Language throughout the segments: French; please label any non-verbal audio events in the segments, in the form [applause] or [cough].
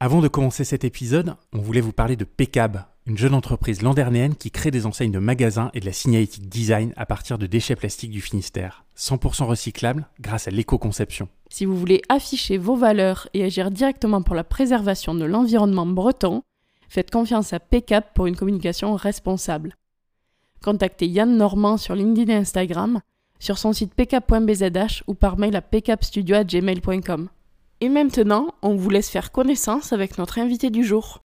Avant de commencer cet épisode, on voulait vous parler de Pecab, une jeune entreprise landernéenne qui crée des enseignes de magasins et de la signalétique design à partir de déchets plastiques du Finistère, 100% recyclables grâce à l'éco-conception. Si vous voulez afficher vos valeurs et agir directement pour la préservation de l'environnement breton, faites confiance à Pecab pour une communication responsable. Contactez Yann Normand sur LinkedIn et Instagram, sur son site pcap.bzh ou par mail à pcapstudio.gmail.com. Et maintenant, on vous laisse faire connaissance avec notre invité du jour.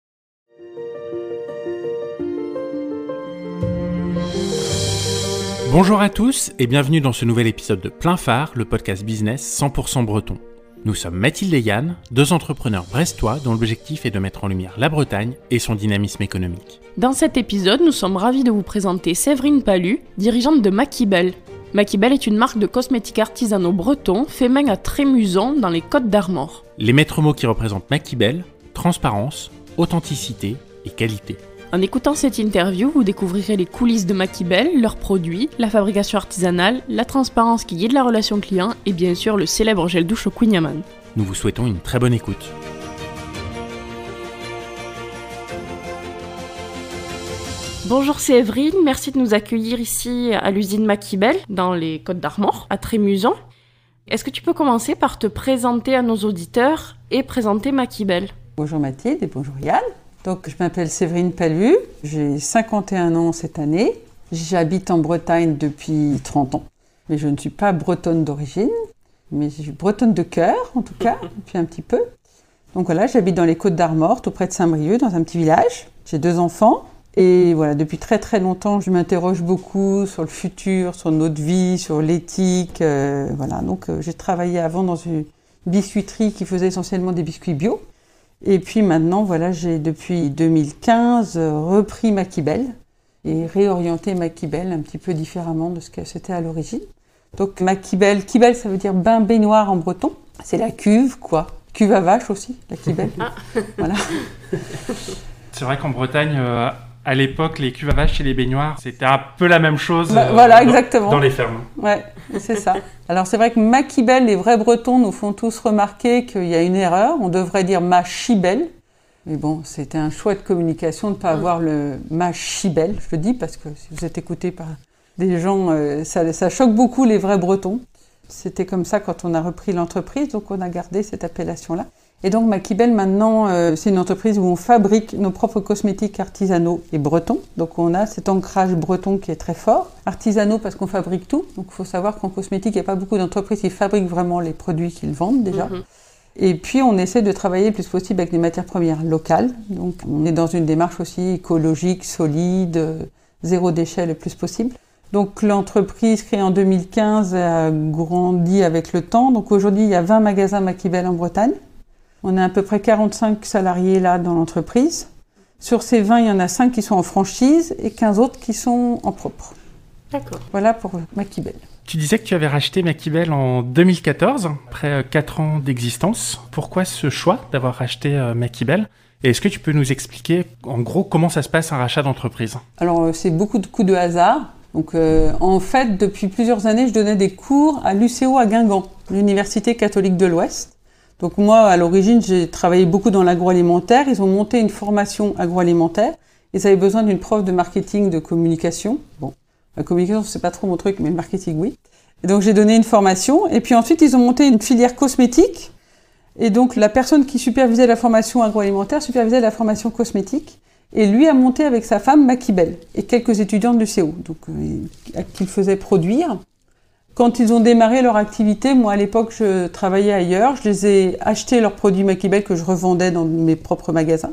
Bonjour à tous et bienvenue dans ce nouvel épisode de Plein Phare, le podcast business 100% breton. Nous sommes Mathilde et Yann, deux entrepreneurs brestois dont l'objectif est de mettre en lumière la Bretagne et son dynamisme économique. Dans cet épisode, nous sommes ravis de vous présenter Séverine Palu, dirigeante de Maquibel. Maquibel est une marque de cosmétiques artisanaux bretons fait main à Trémuson dans les Côtes d'Armor. Les maîtres mots qui représentent Maquibel, transparence, authenticité et qualité. En écoutant cette interview, vous découvrirez les coulisses de Maquibel, leurs produits, la fabrication artisanale, la transparence qui guide la relation client et bien sûr le célèbre gel douche au Queen Yaman. Nous vous souhaitons une très bonne écoute. Bonjour Séverine, merci de nous accueillir ici à l'usine Maquibel dans les Côtes d'Armor, à Trémuson. Est-ce que tu peux commencer par te présenter à nos auditeurs et présenter Maquibel Bonjour Mathilde et bonjour Yann. Donc je m'appelle Séverine Palu, j'ai 51 ans cette année. J'habite en Bretagne depuis 30 ans. Mais je ne suis pas bretonne d'origine, mais je suis bretonne de cœur en tout cas, [laughs] depuis un petit peu. Donc voilà, j'habite dans les Côtes d'Armor, tout près de Saint-Brieuc, dans un petit village. J'ai deux enfants, et voilà, depuis très très longtemps, je m'interroge beaucoup sur le futur, sur notre vie, sur l'éthique. Euh, voilà, donc euh, j'ai travaillé avant dans une biscuiterie qui faisait essentiellement des biscuits bio. Et puis maintenant, voilà, j'ai depuis 2015 euh, repris Maquibel et réorienté Maquibel un petit peu différemment de ce que c'était à l'origine. Donc Maquibel, Kibel ça veut dire bain baignoire en breton. C'est la cuve, quoi. Cuve à vache aussi, la Kibel. Ah. voilà. C'est vrai qu'en Bretagne, euh, à l'époque, les cuves à vaches et les baignoires, c'était un peu la même chose Bah, euh, voilà, dans- exactement. dans les fermes. Ouais, c'est ça. Alors c'est vrai que Maquibel, les vrais Bretons nous font tous remarquer qu'il y a une erreur. On devrait dire Machibel. Mais bon, c'était un choix de communication de ne pas avoir le Machibel. Je le dis parce que si vous êtes écouté par des gens, euh, ça, ça choque beaucoup les vrais Bretons. C'était comme ça quand on a repris l'entreprise, donc on a gardé cette appellation-là. Et donc Maquibel, maintenant, euh, c'est une entreprise où on fabrique nos propres cosmétiques artisanaux et bretons. Donc on a cet ancrage breton qui est très fort. Artisanaux parce qu'on fabrique tout. Donc il faut savoir qu'en cosmétique, il n'y a pas beaucoup d'entreprises qui fabriquent vraiment les produits qu'ils vendent déjà. Mhm. Et puis on essaie de travailler le plus possible avec des matières premières locales. Donc on est dans une démarche aussi écologique, solide, euh, zéro déchet le plus possible. Donc l'entreprise créée en 2015 a grandi avec le temps. Donc aujourd'hui il y a 20 magasins Maquibel en Bretagne. On a à peu près 45 salariés là dans l'entreprise. Sur ces 20, il y en a 5 qui sont en franchise et 15 autres qui sont en propre. D'accord. Voilà pour Maquibel. Tu disais que tu avais racheté Maquibel en 2014, après 4 ans d'existence. Pourquoi ce choix d'avoir racheté euh, Maquibel Et est-ce que tu peux nous expliquer, en gros, comment ça se passe un rachat d'entreprise? Alors, euh, c'est beaucoup de coups de hasard. Donc, euh, en fait, depuis plusieurs années, je donnais des cours à l'UCO à Guingamp, l'Université catholique de l'Ouest. Donc, moi, à l'origine, j'ai travaillé beaucoup dans l'agroalimentaire. Ils ont monté une formation agroalimentaire. Ils avaient besoin d'une prof de marketing, de communication. Bon, la communication, c'est pas trop mon truc, mais le marketing, oui. Donc, j'ai donné une formation. Et puis ensuite, ils ont monté une filière cosmétique. Et donc, la personne qui supervisait la formation agroalimentaire supervisait la formation cosmétique. Et lui a monté avec sa femme Maquibel et quelques étudiants de l'UCO, donc euh, qu'il faisait produire. Quand ils ont démarré leur activité, moi à l'époque je travaillais ailleurs, je les ai achetés leurs produits Maquibel que je revendais dans mes propres magasins.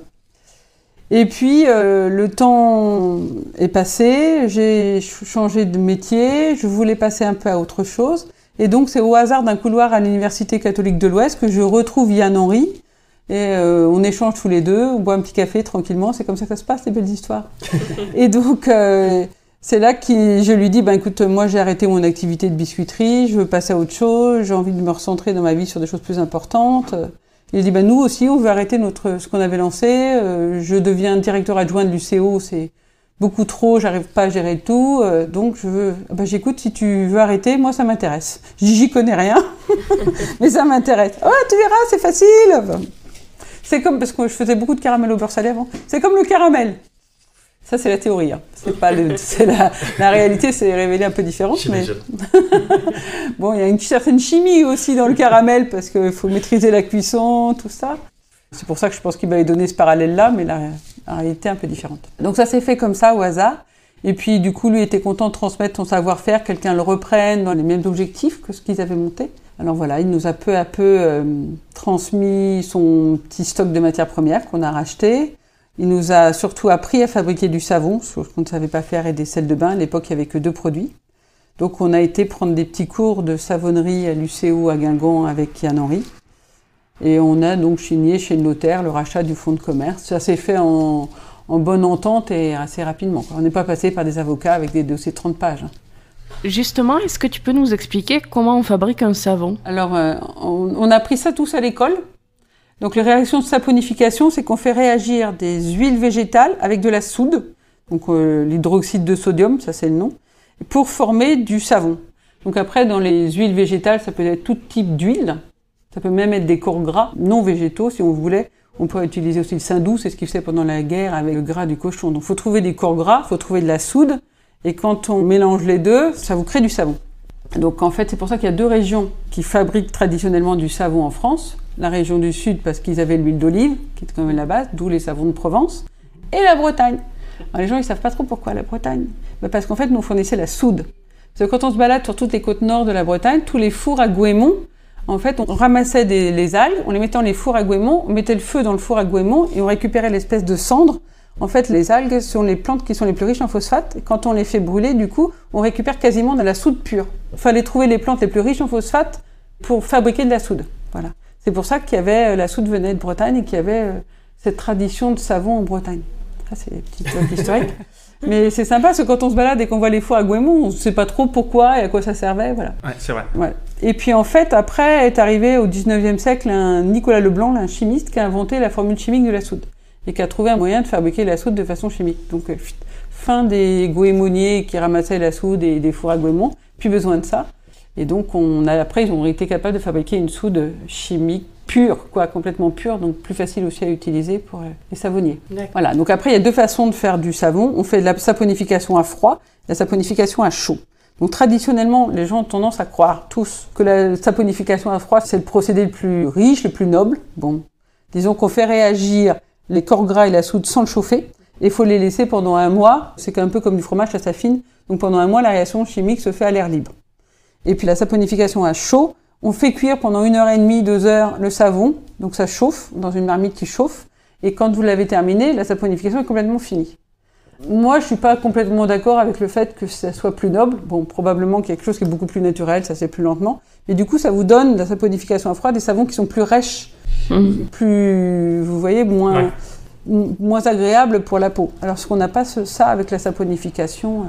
Et puis euh, le temps est passé, j'ai ch- changé de métier, je voulais passer un peu à autre chose. Et donc c'est au hasard d'un couloir à l'Université catholique de l'Ouest que je retrouve Yann Henry. Et euh, on échange tous les deux, on boit un petit café tranquillement, c'est comme ça que ça se passe, les belles histoires. [laughs] et donc euh, c'est là que je lui dis, ben écoute, moi j'ai arrêté mon activité de biscuiterie, je veux passer à autre chose, j'ai envie de me recentrer dans ma vie sur des choses plus importantes. Il dit, ben nous aussi, on veut arrêter notre, ce qu'on avait lancé. Euh, je deviens directeur adjoint de l'UCO, c'est beaucoup trop, j'arrive pas à gérer tout. euh, donc je veux, ben j'écoute, si tu veux arrêter, moi ça m'intéresse. J'y connais rien, [laughs] mais ça m'intéresse. Ah, tu verras, c'est facile. C'est comme, parce que je faisais beaucoup de caramel au beurre salé avant, c'est comme le caramel. Ça, c'est la théorie. Hein. C'est pas le, la, la, réalité, c'est révélé un peu différente. Mais... [laughs] bon, il y a une certaine chimie aussi dans le caramel parce qu'il faut maîtriser la cuisson, tout ça. C'est pour ça que je pense qu'il m'avait donné ce parallèle-là, mais la, la, réalité est un peu différente. Donc ça s'est fait comme ça au hasard. Et puis du coup, lui était content de transmettre son savoir-faire, quelqu'un le reprenne dans les mêmes objectifs que ce qu'ils avaient monté. Alors voilà, il nous a peu à peu euh, transmis son petit stock de matières premières qu'on a racheté. Il nous a surtout appris à fabriquer du savon, ce qu'on ne savait pas faire, et des sels de bain. À l'époque, il n'y avait que deux produits. Donc on a été prendre des petits cours de savonnerie à l'UCO à Guingamp avec Yann Henry. Et on a donc signé chez le notaire le rachat du fonds de commerce. Ça s'est fait en, bonne entente et assez rapidement. On n'est pas passé par des avocats avec des dossiers de 30 pages. Justement, est-ce que tu peux nous expliquer comment on fabrique un savon? Alors, euh, on, on, a appris ça tous à l'école. Donc les réactions de saponification, c'est qu'on fait réagir des huiles végétales avec de la soude, donc euh, l'hydroxyde de sodium, ça c'est le nom, pour former du savon. Donc après, dans les huiles végétales, ça peut être tout type d'huile, ça peut même être des corps gras non végétaux si on voulait. On peut utiliser aussi le sein doux, c'est ce qu'il faisait pendant la guerre avec le gras du cochon. Donc faut trouver des corps gras, il faut trouver de la soude, et quand on mélange les deux, ça vous crée du savon. Donc en fait, c'est pour ça qu'il y a deux régions qui fabriquent traditionnellement du savon en France. La région du Sud parce qu'ils avaient l'huile d'olive, qui est quand même la base, d'où les savons de Provence, et la Bretagne. Les gens, ils savent pas trop pourquoi la Bretagne. Mais parce qu'en fait, nous fournissait la soude. Parce que quand on se balade sur toutes les côtes nord de la Bretagne, tous les fours à Gouémont, en fait, on ramassait des, les algues, on les mettait dans les fours à Gouémont, on mettait le feu dans le four à Gouémont et on récupérait l'espèce de cendre en fait, les algues sont les plantes qui sont les plus riches en phosphate. quand on les fait brûler, du coup, on récupère quasiment de la soude pure. Il fallait trouver les plantes les plus riches en phosphate pour fabriquer de la soude. Voilà. C'est pour ça qu'il y avait euh, la soude venait de Bretagne et qu'il y avait euh, cette tradition de savon en Bretagne. Ça, c'est petite historique. [laughs] Mais c'est sympa parce que quand on se balade et qu'on voit les fours à Gouémont, on ne sait pas trop pourquoi et à quoi ça servait. Voilà. Ouais, c'est vrai. Ouais. Et puis en fait, après est arrivé au 19e siècle un Nicolas Leblanc, un chimiste, qui a inventé la formule chimique de la soude et qui a trouvé un moyen de fabriquer la soude de façon chimique. Donc, euh, fin des goémoniers qui ramassaient la soude et des fours à goémons, plus besoin de ça. Et donc, on a, après, ils ont été capables de fabriquer une soude chimique pure, quoi, complètement pure, donc plus facile aussi à utiliser pour euh, les savonniers. Voilà. Donc après, il y a deux façons de faire du savon. On fait de la saponification à froid, la saponification à chaud. Donc traditionnellement, les gens ont tendance à croire tous que la saponification à froid, c'est le procédé le plus riche, le plus noble. Bon, disons qu'on fait réagir les corps gras et la soude sans le chauffer. Et il faut les laisser pendant un mois. C'est un peu comme du fromage, ça s'affine. Donc pendant un mois, la réaction chimique se fait à l'air libre. Et puis la saponification à chaud, on fait cuire pendant une heure et demie, deux heures le savon. Donc ça chauffe dans une marmite qui chauffe. Et quand vous l'avez terminé, la saponification est complètement finie. Moi, je suis pas complètement d'accord avec le fait que ça soit plus noble. Bon, probablement qu'il y a quelque chose qui est beaucoup plus naturel, ça c'est plus lentement. Mais du coup, ça vous donne la saponification à froid des savons qui sont plus rêches Mhm. plus, vous voyez, moins, moins agréable pour la peau. Alors, ce qu'on n'a pas ça avec la saponification euh,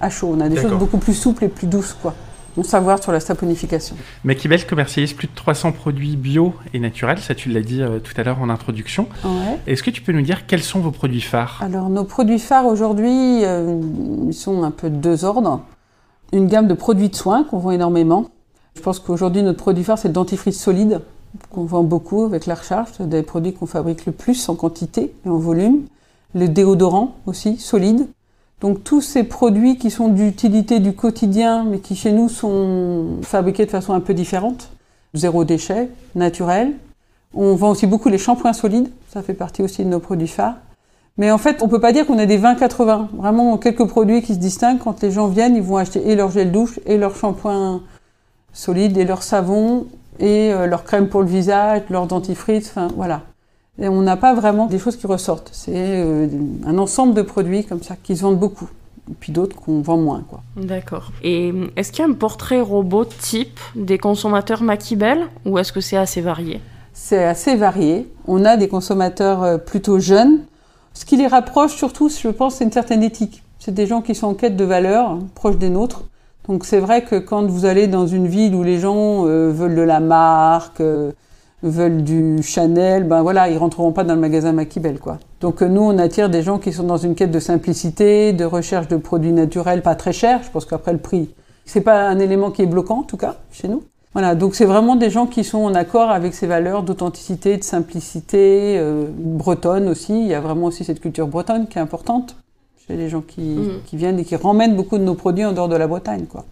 à chaud. On a des choses beaucoup plus souples et plus douces, quoi. Mon savoir sur la saponification. Makibel commercialise plus de 300 produits bio et naturels, ça tu l'as dit euh, tout à l'heure en introduction. Est-ce que tu peux nous dire quels sont vos produits phares? Alors nos produits phares aujourd'hui, euh, ils sont un peu de deux ordres. Une gamme de produits de soins qu'on vend énormément. Je pense qu'aujourd'hui notre produit phare c'est le dentifrice solide qu'on vend beaucoup avec la recharge, des produits qu'on fabrique le plus en quantité et en volume. Le déodorant aussi, solide. Donc tous ces produits qui sont d'utilité du quotidien, mais qui chez nous sont fabriqués de façon un peu différente. Zéro déchet, naturel. On vend aussi beaucoup les shampoings solides, ça fait partie aussi de nos produits phares. Mais en fait, on peut pas dire qu'on a des 20-80. Vraiment quelques produits qui se distinguent. Quand les gens viennent, ils vont acheter et leur gel douche, et leur shampoing solide, et leur savon, et euh, leur crème pour le visage, leur dentifrice, enfin voilà. Et on n'a pas vraiment des choses qui ressortent. C'est euh, un ensemble de produits comme ça qui se vendent beaucoup. Et puis d'autres qu'on vend moins. quoi. D'accord. Et euh, est-ce qu'il y a un portrait robot type des consommateurs Maquibel ou est-ce que c'est assez varié? C'est assez varié. On a des consommateurs plutôt jeunes. Ce qui les rapproche surtout, je pense, c'est une certaine éthique. C'est des gens qui sont en quête de valeurs, hein, proches des nôtres. Donc c'est vrai que quand vous allez dans une ville où les gens euh, veulent de la marque, euh, veulent du Chanel, ben voilà, ils rentreront pas dans le magasin Maquibel, quoi. Donc euh, nous, on attire des gens qui sont dans une quête de simplicité, de recherche de produits naturels pas très chers. Je pense qu'après le prix, c'est pas un élément qui est bloquant, en tout cas, chez nous. Voilà, donc c'est vraiment des gens qui sont en accord avec ces valeurs d'authenticité, de simplicité, euh, bretonne aussi. Il y a vraiment aussi cette culture bretonne qui est importante chez les gens qui, Mhm. qui viennent et qui ramènent beaucoup de nos produits en dehors de la Bretagne. Quoi.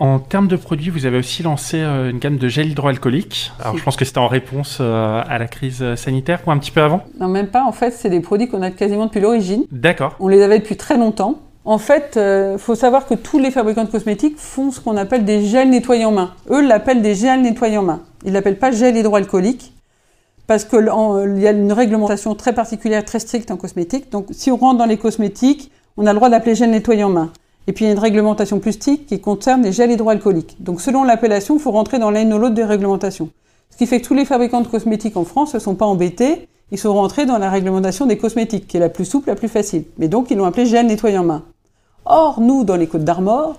En termes de produits, vous avez aussi lancé euh, une gamme de gel hydroalcoolique. Alors, je pense que c'était en réponse euh, à la crise sanitaire ou un petit peu avant? Non, même pas, en fait, c'est des produits qu'on a quasiment depuis l'origine. D'accord. On les avait depuis très longtemps. En fait, il faut savoir que tous les fabricants de cosmétiques font ce qu'on appelle des gels nettoyants main. Eux l'appellent des gels nettoyants main. Ils l'appellent pas gel hydroalcoolique parce qu'il y a une réglementation très particulière, très stricte en cosmétique. Donc, si on rentre dans les cosmétiques, on a le droit d'appeler gel nettoyant main. Et puis, il y a une réglementation plus stricte qui concerne les gels hydroalcooliques. Donc, selon l'appellation, il faut rentrer dans l'une ou l'autre des réglementations. Ce qui fait que tous les fabricants de cosmétiques en France ne sont pas embêtés. Ils sont rentrés dans la réglementation des cosmétiques, qui est la plus souple, la plus facile. Mais donc, ils l'ont appelé gel nettoyant main. Or, nous, dans les Côtes d'Armor,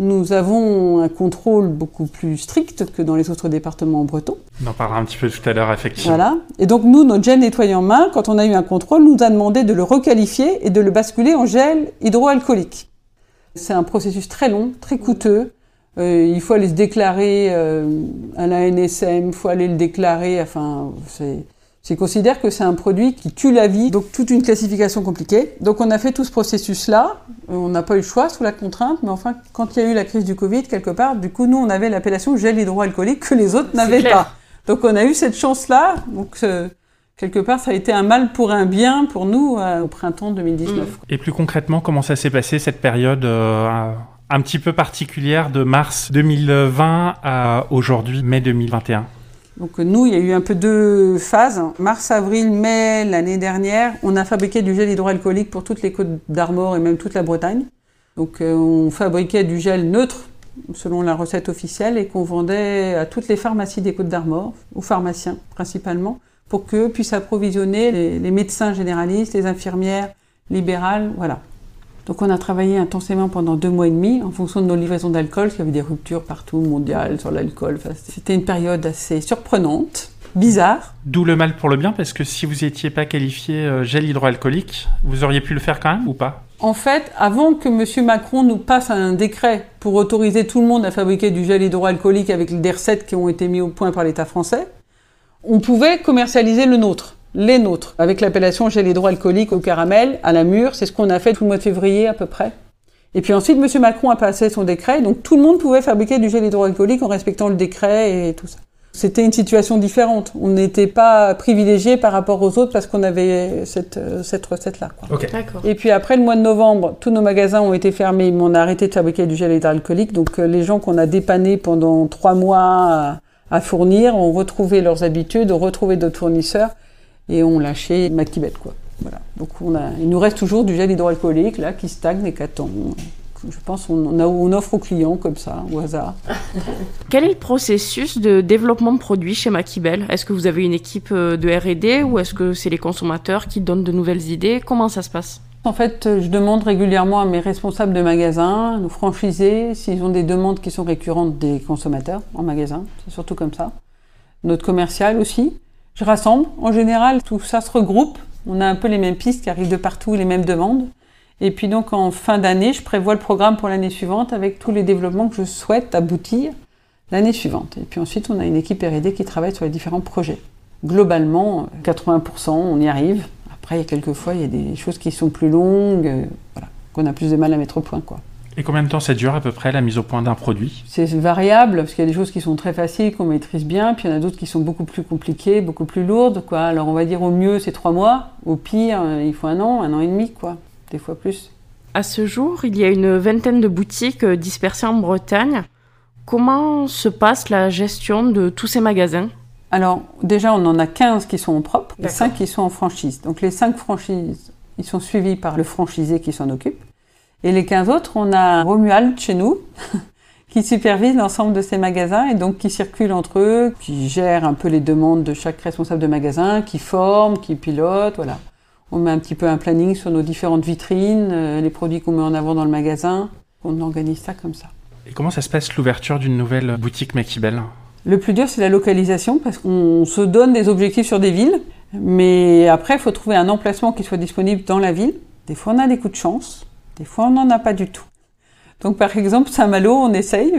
nous avons un contrôle beaucoup plus strict que dans les autres départements bretons. On en parlera un petit peu tout à l'heure, effectivement. Voilà. Et donc, nous, notre gel nettoyant main, quand on a eu un contrôle, nous a demandé de le requalifier et de le basculer en gel hydroalcoolique. C'est un processus très long, très coûteux. Euh, il faut aller se déclarer euh, à la NSM, il faut aller le déclarer. Enfin, c'est. Ils considèrent que c'est un produit qui tue la vie, donc toute une classification compliquée. Donc on a fait tout ce processus-là, on n'a pas eu le choix sous la contrainte, mais enfin, quand il y a eu la crise du Covid, quelque part, du coup, nous, on avait l'appellation gel hydroalcoolique que les autres n'avaient pas. Donc on a eu cette chance-là, donc euh, quelque part, ça a été un mal pour un bien pour nous euh, au printemps 2019. Mmh. Et plus concrètement, comment ça s'est passé cette période euh, un petit peu particulière de mars 2020 à aujourd'hui, mai 2021 donc nous, il y a eu un peu deux phases. Mars, avril, mai l'année dernière, on a fabriqué du gel hydroalcoolique pour toutes les côtes d'Armor et même toute la Bretagne. Donc euh, on fabriquait du gel neutre selon la recette officielle et qu'on vendait à toutes les pharmacies des côtes d'Armor, aux pharmaciens principalement, pour qu'eux puissent approvisionner les, les médecins généralistes, les infirmières libérales, voilà. Donc on a travaillé intensément pendant deux mois et demi en fonction de nos livraisons d'alcool, parce qu'il y avait des ruptures partout mondiales sur l'alcool. Enfin, C'était une période assez surprenante, bizarre. D'où le mal pour le bien, parce que si vous n'étiez pas qualifié euh, gel hydroalcoolique, vous auriez pu le faire quand même ou pas? En fait, avant que M. Macron nous passe un décret pour autoriser tout le monde à fabriquer du gel hydroalcoolique avec des recettes qui ont été mises au point par l'État français, on pouvait commercialiser le nôtre les nôtres, avec l'appellation gel hydroalcoolique au caramel, à la mûre. C'est ce qu'on a fait tout le mois de février à peu près. Et puis ensuite, M. Macron a passé son décret, donc tout le monde pouvait fabriquer du gel hydroalcoolique en respectant le décret et tout ça. C'était une situation différente. On n'était pas privilégié par rapport aux autres parce qu'on avait cette, cette recette-là. Okay. Et puis après le mois de novembre, tous nos magasins ont été fermés, mais on a arrêté de fabriquer du gel hydroalcoolique. Donc les gens qu'on a dépannés pendant trois mois à, fournir ont retrouvé leurs habitudes, ont retrouvé d'autres fournisseurs et on lâché Mactibet quoi. Voilà. Donc on a, il nous reste toujours du gel hydroalcoolique là qui stagne et qui attend. Je pense qu'on on offre aux clients comme ça, au hasard. [laughs] Quel est le processus de développement de produits chez Makibel? Est-ce que vous avez une équipe de R&D ou est-ce que c'est les consommateurs qui donnent de nouvelles idées? Comment ça se passe? En fait, je demande régulièrement à mes responsables de magasins, nos franchisés, s'ils ont des demandes qui sont récurrentes des consommateurs en magasin. C'est surtout comme ça. Notre commercial aussi. Je rassemble. En général, tout ça se regroupe. On a un peu les mêmes pistes qui arrivent de partout, les mêmes demandes. Et puis donc en fin d'année, je prévois le programme pour l'année suivante avec tous les développements que je souhaite aboutir l'année suivante. Et puis ensuite, on a une équipe R&D qui travaille sur les différents projets. Globalement, 80%, on y arrive. Après, il y a quelques fois, il y a des choses qui sont plus longues, euh, voilà, qu'on a plus de mal à mettre au point, quoi. Et combien de temps ça dure à peu près la mise au point d'un produit? C'est variable, parce qu'il y a des choses qui sont très faciles, qu'on maîtrise bien, puis il y en a d'autres qui sont beaucoup plus compliquées, beaucoup plus lourdes. Quoi. Alors on va dire au mieux c'est trois mois, au pire il faut un an, un an et demi, quoi. des fois plus. À ce jour, il y a une vingtaine de boutiques dispersées en Bretagne. Comment se passe la gestion de tous ces magasins? Alors déjà on en a 15 qui sont en propre, et 5 qui sont en franchise. Donc les 5 franchises, ils sont suivis par le franchisé qui s'en occupe. Et les 15 autres, on a Romuald chez nous, [laughs] qui supervise l'ensemble de ces magasins et donc qui circule entre eux, qui gère un peu les demandes de chaque responsable de magasin, qui forme, qui pilote, voilà. On met un petit peu un planning sur nos différentes vitrines, euh, les produits qu'on met en avant dans le magasin. On organise ça comme ça. Et comment ça se passe l'ouverture d'une nouvelle boutique Makibel? Le plus dur, c'est la localisation parce qu'on se donne des objectifs sur des villes, mais après, il faut trouver un emplacement qui soit disponible dans la ville. Des fois, on a des coups de chance. Des fois, on n'en a pas du tout. Donc, par exemple, Saint-Malo, on essaye,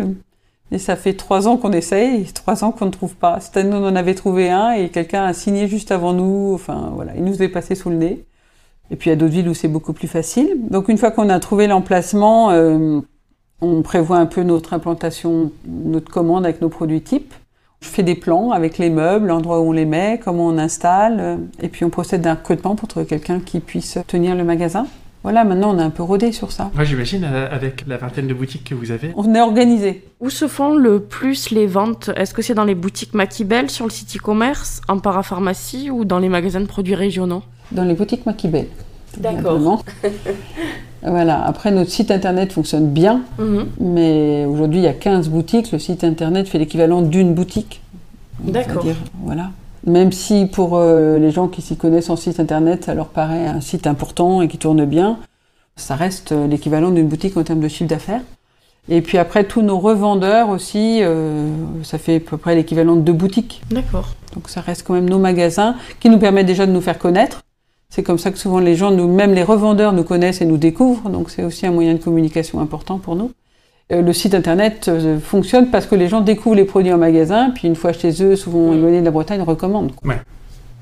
Et ça fait trois ans qu'on essaye, trois ans qu'on ne trouve pas. Cette année, on en avait trouvé un et quelqu'un a signé juste avant nous. Enfin, voilà, il nous est passé sous le nez. Et puis, il y a d'autres villes où c'est beaucoup plus facile. Donc, une fois qu'on a trouvé l'emplacement, euh, on prévoit un peu notre implantation, notre commande avec nos produits types. Je fais des plans avec les meubles, l'endroit où on les met, comment on installe. euh, Et puis, on procède d'un recrutement pour trouver quelqu'un qui puisse tenir le magasin. Voilà, maintenant, on est un peu rodé sur ça. Moi, j'imagine, euh, avec la vingtaine de boutiques que vous avez. On est organisé. Où se font le plus les ventes? Est-ce que c'est dans les boutiques Maquibel, sur le site e-commerce, en parapharmacie ou dans les magasins de produits régionaux? Dans les boutiques Maquibel. D'accord. [laughs] voilà. Après, notre site internet fonctionne bien, Mhm. mais aujourd'hui, il y a 15 boutiques. Le site internet fait l'équivalent d'une boutique. D'accord. Voilà. Même si pour euh, les gens qui s'y connaissent en site internet, ça leur paraît un site important et qui tourne bien, ça reste euh, l'équivalent d'une boutique en termes de chiffre d'affaires. Et puis après, tous nos revendeurs aussi, euh, ça fait à peu près l'équivalent de deux boutiques. D'accord. Donc ça reste quand même nos magasins qui nous permettent déjà de nous faire connaître. C'est comme ça que souvent les gens, nous, même les revendeurs, nous connaissent et nous découvrent. Donc c'est aussi un moyen de communication important pour nous. Euh, le site internet euh, fonctionne parce que les gens découvrent les produits en magasin, puis une fois chez eux, souvent éloignés de la Bretagne, recommandent. quoi.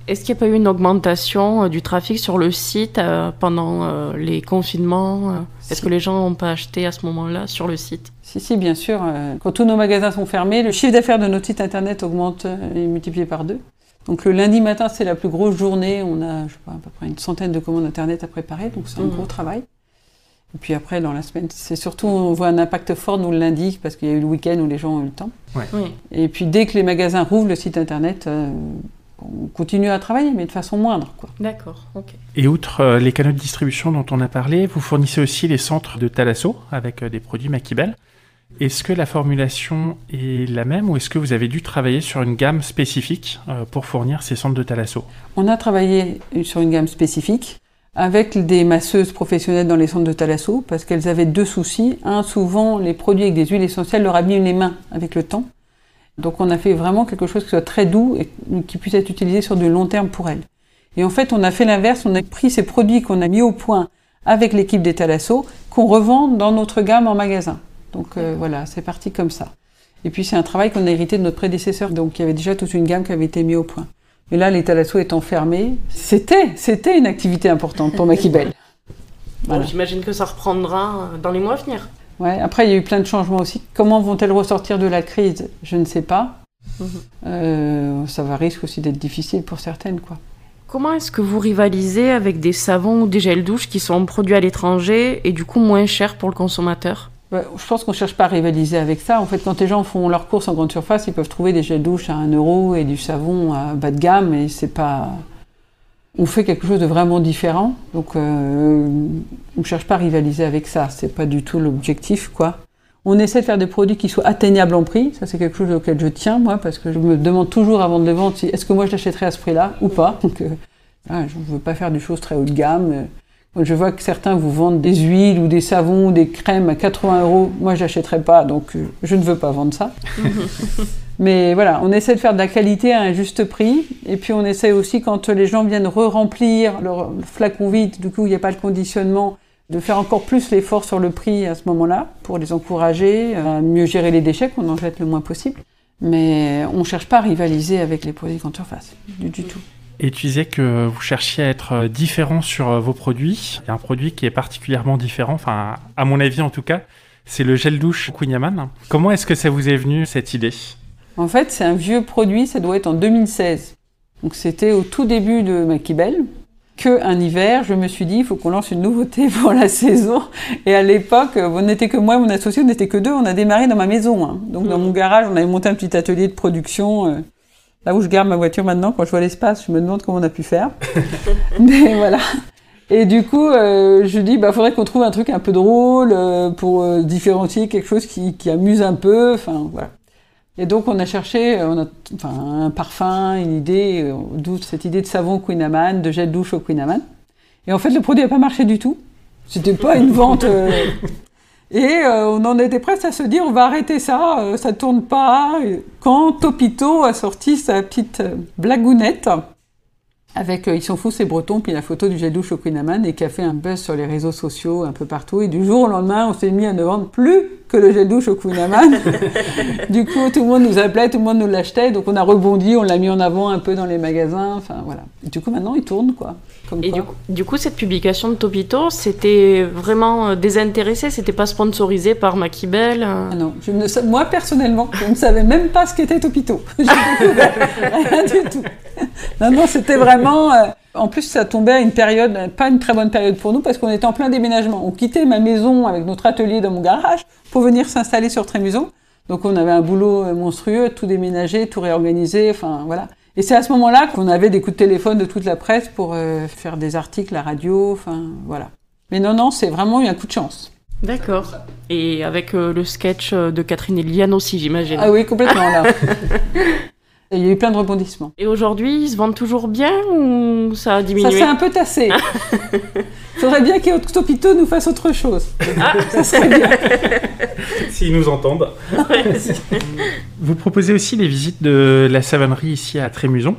Est-ce qu'il n'y a pas eu une augmentation euh, du trafic sur le site euh, pendant euh, les confinements euh? Est-ce Si. que les gens n'ont pas acheté à ce moment-là sur le site? Si, si, bien sûr. euh, Quand tous nos magasins sont fermés, le chiffre d'affaires de notre site internet augmente et est multiplié par deux. Donc le lundi matin, c'est la plus grosse journée. On a, je sais pas, à peu près une centaine de commandes internet à préparer, donc c'est un Mhm. gros travail. Et puis après, dans la semaine, c'est surtout, on voit un impact fort, nous, le lundi, parce qu'il y a eu le week-end où les gens ont eu le temps. Oui. Et puis dès que les magasins rouvrent le site internet, euh, on continue à travailler, mais de façon moindre. D'accord, ok. Et outre euh, les canaux de distribution dont on a parlé, vous fournissez aussi les centres de Thalasso avec euh, des produits Maquibel. Est-ce que la formulation est la même ou est-ce que vous avez dû travailler sur une gamme spécifique euh, pour fournir ces centres de Thalasso? On a travaillé sur une gamme spécifique avec des masseuses professionnelles dans les centres de Thalasso parce qu'elles avaient deux soucis. Un, souvent, les produits avec des huiles essentielles leur abîment les mains avec le temps. Donc on a fait vraiment quelque chose qui soit très doux et qui puisse être utilisé sur du long terme pour elles. Et en fait, on a fait l'inverse, on a pris ces produits qu'on a mis au point avec l'équipe des Thalasso, qu'on revend dans notre gamme en magasin. Donc euh, voilà, c'est parti comme ça. Et puis c'est un travail qu'on a hérité de notre prédécesseur, donc il y avait déjà toute une gamme qui avait été mise au point. Mais là, les Thalasso étant fermés, c'était, c'était une activité importante pour Maquibel. [laughs] Voilà. Bon, J'imagine que ça reprendra euh, dans les mois à venir. Ouais, après, il y a eu plein de changements aussi. Comment vont-elles ressortir de la crise? Je ne sais pas. Mhm. Euh, ça va risque aussi d'être difficile pour certaines, quoi. Comment est-ce que vous rivalisez avec des savons ou des gels douche qui sont produits à l'étranger et du coup moins chers pour le consommateur? Ouais, je pense qu'on ne cherche pas à rivaliser avec ça. En fait, quand les gens font leurs courses en grande surface, ils peuvent trouver des gels douche à 1 euro et du savon à bas de gamme, et c'est pas. On fait quelque chose de vraiment différent, donc euh, on ne cherche pas à rivaliser avec ça. C'est pas du tout l'objectif, quoi. On essaie de faire des produits qui soient atteignables en prix. Ça, c'est quelque chose auquel je tiens, moi, parce que je me demande toujours avant de les vendre si est-ce que moi je l'achèterais à ce prix-là ou pas? Donc, euh, je ne veux pas faire des choses très haut de gamme. Euh, je vois que certains vous vendent des huiles ou des savons ou des crèmes à 80 euros, moi je n'achèterais pas, donc euh, je ne veux pas vendre ça. [laughs] Mais voilà, on essaie de faire de la qualité à un juste prix. Et puis on essaie aussi, quand les gens viennent re-remplir leur flacon vide, du coup il n'y a pas le conditionnement, de faire encore plus l'effort sur le prix à ce moment-là, pour les encourager à mieux gérer les déchets, qu'on en jette le moins possible. Mais on ne cherche pas à rivaliser avec les produits grande surface, du, du tout. Et tu disais que vous cherchiez à être euh, différent sur euh, vos produits. Il y a un produit qui est particulièrement différent, enfin à mon avis en tout cas, c'est le gel douche Queen Yaman. Comment est-ce que ça vous est venu cette idée? En fait, c'est un vieux produit, ça doit être en 2016. Donc c'était au tout début de Maquibel. Que un hiver, je me suis dit, il faut qu'on lance une nouveauté [laughs] pour la saison. Et à l'époque, on n'était que moi, mon associé, on n'était que deux. On a démarré dans ma maison. hein. Donc dans mon garage, on avait monté un petit atelier de production. Là où je garde ma voiture maintenant, quand je vois l'espace, je me demande comment on a pu faire. [laughs] Mais voilà. Et du coup, euh, je dis, bah, faudrait qu'on trouve un truc un peu drôle euh, pour euh, différencier quelque chose qui, qui amuse un peu. Enfin, voilà. Et donc, on a cherché euh, on a, enfin, un parfum, une idée, d'où cette idée de savon Queen Amman, de gel douche au Queen Amman. Et en fait, le produit n'a pas marché du tout. C'était pas une vente. Euh, Et euh, on en était presque à se dire, on va arrêter ça, euh, ça tourne pas. Et Quand Topito a sorti sa petite euh, blagounette, avec euh, Ils s'en foutent, c'est breton, puis la photo du gel douche au et qui a fait un buzz sur les réseaux sociaux un peu partout. Et du jour au lendemain, on s'est mis à ne vendre plus que le gel douche au Kunaman. [laughs] du coup, tout le monde nous appelait, tout le monde nous l'achetait. Donc on a rebondi, on l'a mis en avant un peu dans les magasins. Enfin voilà. du coup, maintenant, il tourne quoi. et du coup, du coup, cette publication de Topito, c'était vraiment euh, désintéressé, c'était pas sponsorisé par Maquibel ah Non, je ne, moi personnellement, je ne savais même pas ce qu'était Topito. [laughs] rien du tout. Non, non, c'était vraiment. Euh, en plus, ça tombait à une période, pas une très bonne période pour nous, parce qu'on était en plein déménagement. On quittait ma maison avec notre atelier dans mon garage pour venir s'installer sur Trémuson. Donc on avait un boulot euh, monstrueux, tout déménager, tout réorganiser, enfin voilà. Et c'est à ce moment-là qu'on avait des coups de téléphone de toute la presse pour euh, faire des articles, la radio, enfin voilà. Mais non, non, c'est vraiment eu un coup de chance. D'accord. Et avec euh, le sketch de Catherine Eliane aussi, j'imagine. Ah oui, complètement là. [laughs] Il y a eu plein de rebondissements. Et aujourd'hui, ils se vendent toujours bien ou ça a diminué Ça s'est un peu tassé. Il [laughs] faudrait bien qu'Octopito nous fasse autre chose. Ah. [laughs] Ça serait bien. S'ils nous entendent. [laughs] Vous proposez aussi les visites de la savonnerie ici à Trémuson.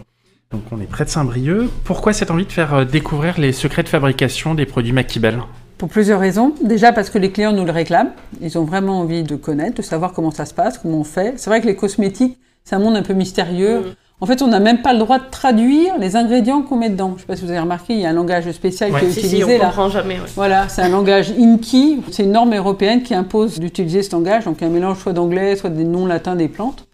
Donc on est près de Saint-Brieuc. Pourquoi cette envie de faire euh, découvrir les secrets de fabrication des produits Maquibel pour plusieurs raisons. Déjà parce que les clients nous le réclament. Ils ont vraiment envie de connaître, de savoir comment ça se passe, comment on fait. C'est vrai que les cosmétiques, c'est un monde un peu mystérieux. Mm. En fait, on n'a même pas le droit de traduire les ingrédients qu'on met dedans. Je ne sais pas si vous avez remarqué, il y a un langage spécial qui est utilisé si, on là. comprend jamais. Voilà, c'est un langage INKI. C'est une norme européenne qui impose d'utiliser ce langage, donc un mélange soit d'anglais, soit des noms latins des plantes.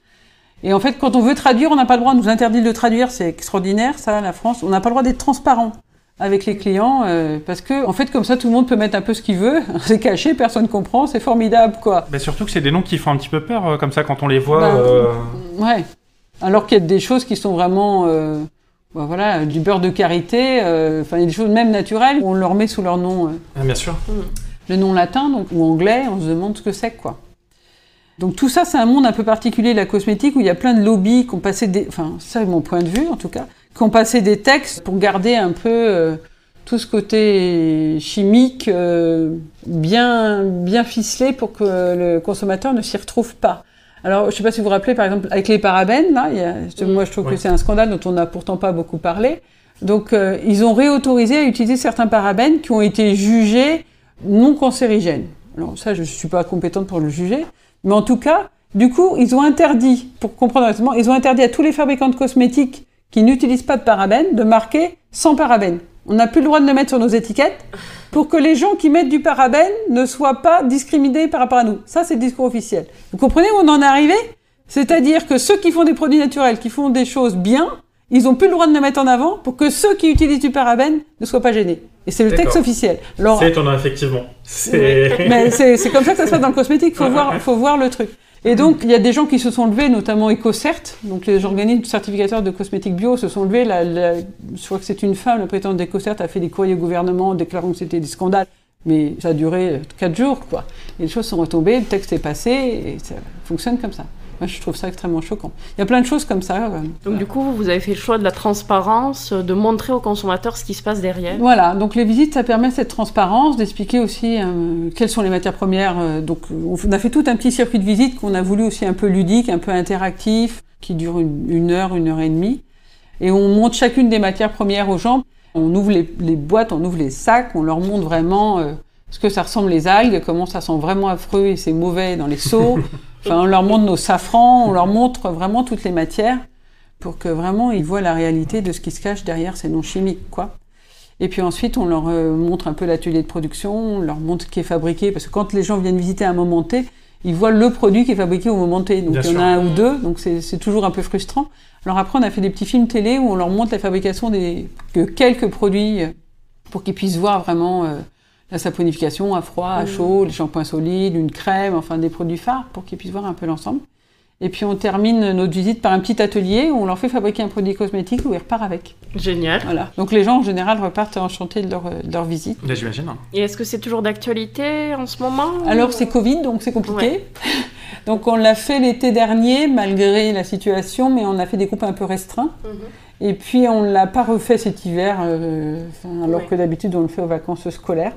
Et en fait, quand on veut traduire, on n'a pas le droit, on nous interdit de traduire, c'est extraordinaire ça, la France. On n'a pas le droit d'être transparent avec les clients euh, parce que en fait comme ça tout le monde peut mettre un peu ce qu'il veut. [laughs] C'est caché personne comprend c'est formidable quoi. Mais surtout que c'est des noms qui font un petit peu peur euh, comme ça quand on les voit ben, euh... ouais. Alors qu'il y a des choses qui sont vraiment euh, ben, voilà du beurre de karité enfin il y a des choses même naturelles on leur met sous leur nom ah, bien sûr. Le nom latin donc ou anglais on se demande ce que c'est quoi. Donc tout ça c'est un monde un peu particulier la cosmétique où il y a plein de lobbies qui ont passé des enfin ça c'est mon point de vue en tout cas qui ont passé des textes pour garder un peu euh, tout ce côté chimique euh, bien, bien ficelé pour que le consommateur ne s'y retrouve pas. Alors, je ne sais pas si vous vous rappelez, par exemple, avec les parabènes, là, il y a, moi je trouve que c'est un scandale dont on n'a pourtant pas beaucoup parlé. Donc, euh, ils ont réautorisé à utiliser certains parabènes qui ont été jugés non cancérigènes. Alors, ça, je ne suis pas compétente pour le juger. Mais en tout cas, du coup, ils ont interdit, pour comprendre exactement, ils ont interdit à tous les fabricants de cosmétiques qui n'utilisent pas de parabènes de marquer sans parabènes. On n'a plus le droit de le mettre sur nos étiquettes pour que les gens qui mettent du parabène ne soient pas discriminés par rapport à nous. Ça, c'est le discours officiel. Vous comprenez où on en est arrivé? C'est-à-dire que ceux qui font des produits naturels, qui font des choses bien, ils n'ont plus le droit de le mettre en avant pour que ceux qui utilisent du parabène ne soient pas gênés. Et c'est le texte officiel. C'est étonnant, effectivement. Mais c'est comme ça que ça se passe dans le cosmétique. Il faut, [laughs] voir, faut voir le truc. Et donc, il y a des gens qui se sont levés, notamment EcoCert, donc les organismes certificateurs de cosmétiques bio se sont levés. je crois que c'est une femme, le président d'EcoCert, a fait des courriers au gouvernement déclarant que c'était des scandales. Mais ça a duré quatre jours, quoi. Et les choses sont retombées, le texte est passé, et ça fonctionne comme ça. Moi, je trouve ça extrêmement choquant. Il y a plein de choses comme ça. Euh, donc, du coup, vous avez fait le choix de la transparence, de montrer aux consommateurs ce qui se passe derrière. Voilà. Donc, les visites, ça permet cette transparence, d'expliquer aussi euh, quelles sont les matières premières. Euh, donc, on a fait tout un petit circuit de visite qu'on a voulu aussi un peu ludique, un peu interactif, qui dure une, heure, une heure et demie. Et on montre chacune des matières premières aux gens. On ouvre les, boîtes, on ouvre les sacs, on leur montre vraiment ce que ça ressemble les algues, comment ça sent vraiment affreux et c'est mauvais dans les seaux. [laughs] Enfin, on leur montre nos safrans, on leur montre vraiment toutes les matières pour que vraiment ils voient la réalité de ce qui se cache derrière ces noms chimiques, quoi. Et puis ensuite, on leur euh, montre un peu l'atelier de production, on leur montre ce qui est fabriqué, parce que quand les gens viennent visiter à un moment T, ils voient le produit qui est fabriqué au moment T. Donc il y en a un ou deux, donc c'est toujours un peu frustrant. Alors après, on a fait des petits films télé où on leur montre la fabrication des, de quelques produits euh, pour qu'ils puissent voir vraiment euh, la saponification à froid, à chaud, les shampoings solides, une crème, enfin des produits phares pour qu'ils puissent voir un peu l'ensemble. Et puis on termine notre visite par un petit atelier où on leur fait fabriquer un produit cosmétique où ils repartent avec. Génial. Voilà. Donc les gens en général repartent enchantés de leur, de leur visite. J'imagine. Et est-ce que c'est toujours d'actualité en ce moment Alors c'est Covid, donc c'est compliqué. [laughs] donc on l'a fait l'été dernier malgré la situation, mais on a fait des groupes un peu restreints. Mhm. Et puis on ne l'a pas refait cet hiver, euh, alors que d'habitude on le fait aux vacances scolaires.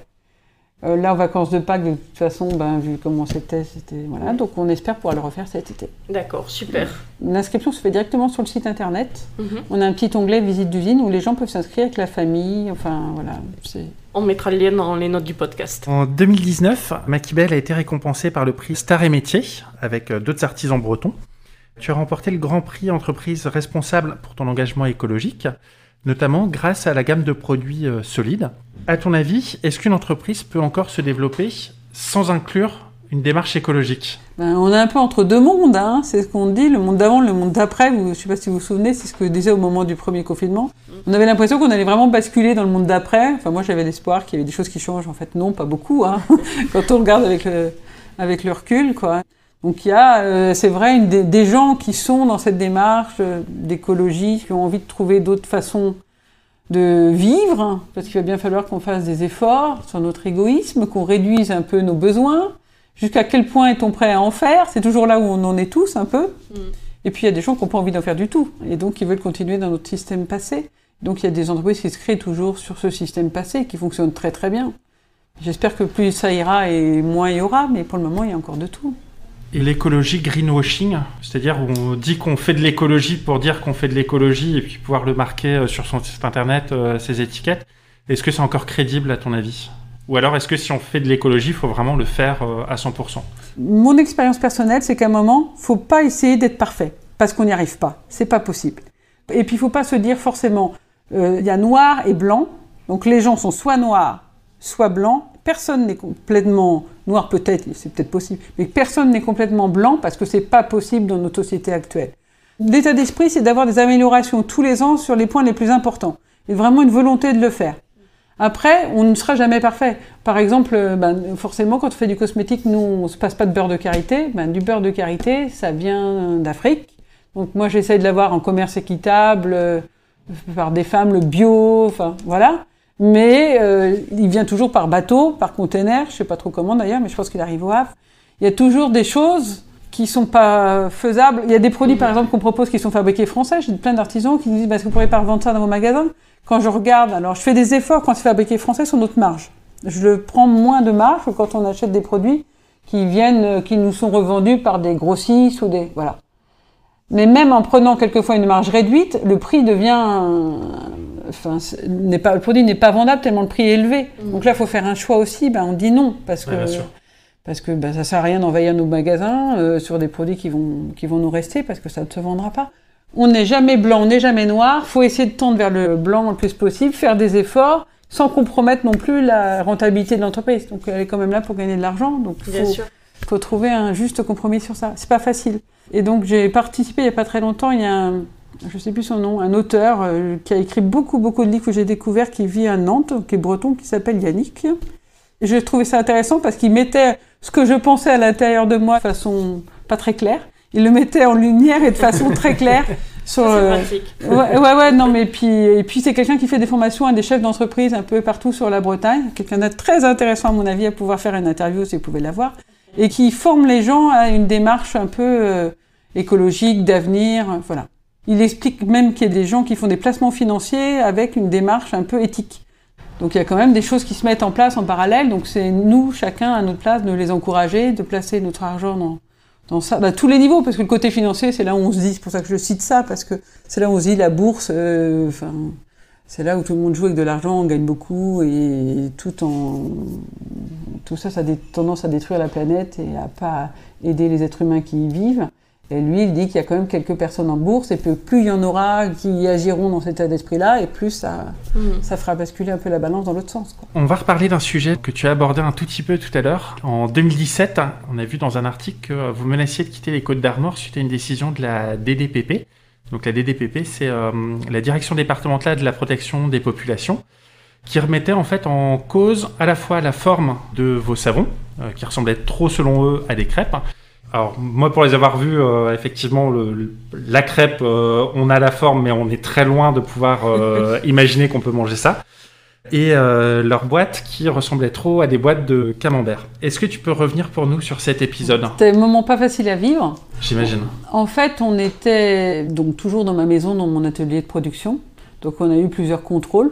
Euh, là, en vacances de Pâques, de toute façon, ben, vu comment c'était, c'était voilà. Donc, on espère pouvoir le refaire cet été. D'accord, super. L'inscription se fait directement sur le site internet. Mhm. On a un petit onglet visite d'usine où les gens peuvent s'inscrire avec la famille. Enfin, voilà. On mettra le lien dans les notes du podcast. En 2019, Maquibel a été récompensé par le prix Star et Métier avec euh, d'autres artisans bretons. Tu as remporté le Grand Prix Entreprise Responsable pour ton engagement écologique, notamment grâce à la gamme de produits euh, solides. À ton avis, est-ce qu'une entreprise peut encore se développer sans inclure une démarche écologique? Ben, On est un peu entre deux mondes, hein. c'est ce qu'on dit, le monde d'avant, le monde d'après. Je ne sais pas si vous vous souvenez, c'est ce que je disais au moment du premier confinement. On avait l'impression qu'on allait vraiment basculer dans le monde d'après. Enfin, moi, j'avais l'espoir qu'il y avait des choses qui changent. En fait, non, pas beaucoup, hein. [laughs] quand on regarde avec le, avec le recul. Quoi. Donc il y a, euh, c'est vrai, des, des, gens qui sont dans cette démarche euh, d'écologie, qui ont envie de trouver d'autres façons de vivre, parce qu'il va bien falloir qu'on fasse des efforts sur notre égoïsme, qu'on réduise un peu nos besoins. Jusqu'à quel point est-on prêt à en faire? C'est toujours là où on en est tous un peu. Mm. Et puis il y a des gens qui n'ont pas envie d'en faire du tout, et donc qui veulent continuer dans notre système passé. Donc il y a des entreprises qui se créent toujours sur ce système passé, qui fonctionne très très bien. J'espère que plus ça ira et moins il y aura, mais pour le moment il y a encore de tout. Et l'écologie greenwashing, c'est-à-dire où on dit qu'on fait de l'écologie pour dire qu'on fait de l'écologie et puis pouvoir le marquer euh, sur son site internet, euh, ses étiquettes, est-ce que c'est encore crédible à ton avis? Ou alors est-ce que si on fait de l'écologie, il faut vraiment le faire euh, à 100% Mon expérience personnelle, c'est qu'à un moment, il faut pas essayer d'être parfait parce qu'on n'y arrive pas. C'est pas possible. Et puis il faut pas se dire forcément, il y a noir et blanc. Donc les gens sont soit noirs, soit blancs. Personne n'est complètement Noir peut-être, c'est peut-être possible, mais personne n'est complètement blanc parce que c'est pas possible dans notre société actuelle. L'état d'esprit, c'est d'avoir des améliorations tous les ans sur les points les plus importants, et vraiment une volonté de le faire. Après, on ne sera jamais parfait. Par exemple, ben, forcément, quand on fait du cosmétique, nous, on ne se passe pas de beurre de karité. Ben, du beurre de karité, ça vient d'Afrique. Donc moi, j'essaye de l'avoir en commerce équitable, euh, par des femmes, le bio, enfin voilà mais euh, il vient toujours par bateau, par container, je sais pas trop comment d'ailleurs, mais je pense qu'il arrive au Havre. Il y a toujours des choses qui sont pas faisables. Il y a des produits, par exemple, qu'on propose qui sont fabriqués français. J'ai plein d'artisans qui nous disent, bah, est-ce que vous pourriez pas revendre ça dans vos magasins? Quand je regarde, alors je fais des efforts quand c'est fabriqué français sur notre marge. Je prends moins de marge quand on achète des produits qui viennent, qui nous sont revendus par des grossistes ou des, voilà. Mais même en prenant quelquefois une marge réduite, le prix devient enfin, n'est pas, le produit n'est pas vendable tellement le prix est élevé. Mm. Donc là, il faut faire un choix aussi. Ben, on dit non parce que parce que ben, ça sert à rien d'envahir nos magasins euh, sur des produits qui vont qui vont nous rester parce que ça ne se vendra pas. On n'est jamais blanc, on n'est jamais noir. Faut essayer de tendre vers le blanc le plus possible, faire des efforts sans compromettre non plus la rentabilité de l'entreprise. Donc elle est quand même là pour gagner de l'argent. Donc il faut, faut trouver un juste compromis sur ça. C'est pas facile. Et donc j'ai participé il y a pas très longtemps. Il y a un, je ne sais plus son nom, un auteur euh, qui a écrit beaucoup, beaucoup de livres que j'ai découvert, qui vit à Nantes, qui est breton, qui s'appelle Yannick. Et j'ai trouvé ça intéressant parce qu'il mettait ce que je pensais à l'intérieur de moi de façon pas très claire. Il le mettait en lumière et de façon très claire. [laughs] Sur, euh, ouais, ouais, ouais, non, mais puis, et puis c'est quelqu'un qui fait des formations à des chefs d'entreprise un peu partout sur la Bretagne. Quelqu'un de très intéressant, à mon avis, à pouvoir faire une interview si vous pouvez l'avoir. Et qui forme les gens à une démarche un peu euh, écologique, d'avenir, voilà. Il explique même qu'il y a des gens qui font des placements financiers avec une démarche un peu éthique. Donc il y a quand même des choses qui se mettent en place en parallèle. Donc c'est nous, chacun à notre place, de les encourager, de placer notre argent dans, dans ça, à tous les niveaux, parce que le côté financier, c'est là où on se dit, c'est pour ça que je cite ça, parce que c'est là où on se dit la bourse, euh, c'est là où tout le monde joue avec de l'argent, on gagne beaucoup, et tout en, tout ça, ça a des tendances à détruire la planète et à pas aider les êtres humains qui y vivent. Et lui, il dit qu'il y a quand même quelques personnes en bourse et que plus il y en aura qui agiront dans cet état d'esprit-là, et plus ça, mm. ça fera basculer un peu la balance dans l'autre sens. On va reparler d'un sujet que tu as abordé un tout petit peu tout à l'heure. En 2017, on a vu dans un article que vous menaciez de quitter les Côtes d'Armor suite à une décision de la DDPP. Donc la DDPP, c'est euh, la Direction départementale de la protection des populations, qui remettait en fait en cause à la fois la forme de vos savons, euh, qui ressemblaient trop selon eux à des crêpes, alors moi pour les avoir vus, euh, effectivement, le, la crêpe, euh, on a la forme, mais on est très loin de pouvoir euh, [laughs] imaginer qu'on peut manger ça. Et leur boîte qui ressemblait trop à des boîtes de camembert. Est-ce que tu peux revenir pour nous sur cet épisode? C'était un moment pas facile à vivre. J'imagine. En fait, on était donc toujours dans ma maison, dans mon atelier de production. Donc on a eu plusieurs contrôles.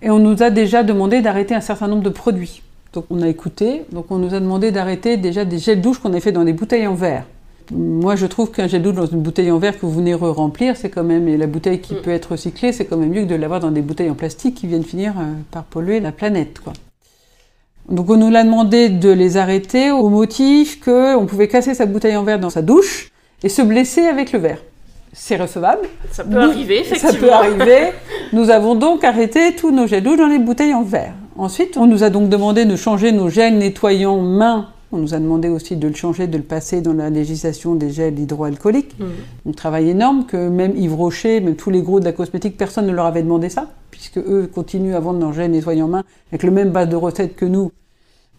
Et on nous a déjà demandé d'arrêter un certain nombre de produits. Donc on a écouté, donc on nous a demandé d'arrêter déjà des gels douche qu'on avait fait dans des bouteilles en verre. Moi, je trouve qu'un gel douche dans une bouteille en verre que vous venez re-remplir, c'est quand même, et la bouteille qui mm. peut être recyclée, c'est quand même mieux que de l'avoir dans des bouteilles en plastique qui viennent finir euh, par polluer la planète, quoi. Donc on nous l'a demandé de les arrêter au motif qu'on pouvait casser sa bouteille en verre dans sa douche et se blesser avec le verre. C'est recevable. Ça peut arriver, effectivement. Ça peut arriver. [laughs] Nous avons donc arrêté tous nos gels douche dans les bouteilles en verre. Ensuite, on nous a donc demandé de changer nos gels nettoyants mains on nous a demandé aussi de le changer, de le passer dans la législation des gels hydroalcooliques. Mmh. Un travail énorme que même Yves Rocher, même tous les gros de la cosmétique, personne ne leur avait demandé ça, puisque eux continuent à vendre leurs gels nettoyants main avec le même base de recettes que nous,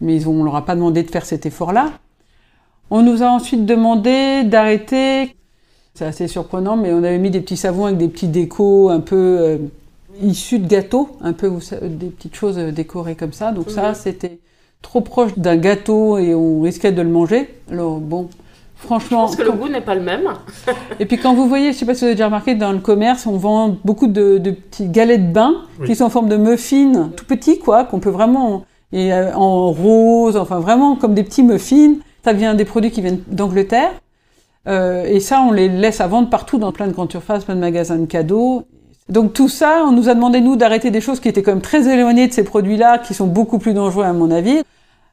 mais on ne leur a pas demandé de faire cet effort-là. On nous a ensuite demandé d'arrêter, c'est assez surprenant, mais on avait mis des petits savons avec des petits décos un peu euh, issus de gâteaux, un peu des petites choses décorées comme ça. Donc ça, mmh. c'était trop proche d'un gâteau et on risquait de le manger. Alors bon, franchement. Je pense que le goût n'est pas le même. [laughs] et puis quand vous voyez, je sais pas si vous avez déjà remarqué, dans le commerce, on vend beaucoup de, de petites galettes de bain qui sont en forme de muffins, tout petits quoi, qu'on peut vraiment et euh, en rose, enfin vraiment comme des petits muffins. Ça vient des produits qui viennent d'Angleterre. Euh, et ça, on les laisse à vendre partout dans plein de grandes surfaces, plein de magasins de cadeaux. Donc tout ça, on nous a demandé, nous, d'arrêter des choses qui étaient quand même très éloignées de ces produits-là, qui sont beaucoup plus dangereux à mon avis.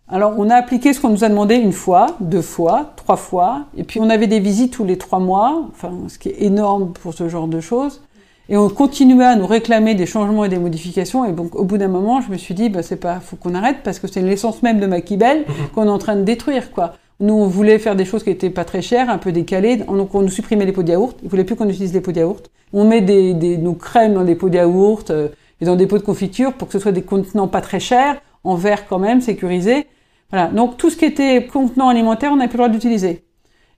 Alors on a appliqué ce qu'on nous a demandé une fois, deux fois, trois fois, et puis on avait des visites tous les trois mois, enfin ce qui est énorme pour ce genre de choses. Et on continuait à nous réclamer des changements et des modifications. Et donc, au bout d'un moment, je me suis dit, bah, c'est pas, faut qu'on arrête parce que c'est l'essence même de Maquibel [laughs] qu'on est en train de détruire, quoi. Nous, on voulait faire des choses qui étaient pas très chères, un peu décalées. Donc, on nous supprimait les pots de yaourt. Ils voulaient plus qu'on utilise les pots de yaourt. On met des, des, nos crèmes dans des pots de yaourt euh, et dans des pots de confiture pour que ce soit des contenants pas très chers, en verre quand même, sécurisés. Voilà. Donc tout ce qui était contenant alimentaire, on n'a plus le droit d'utiliser.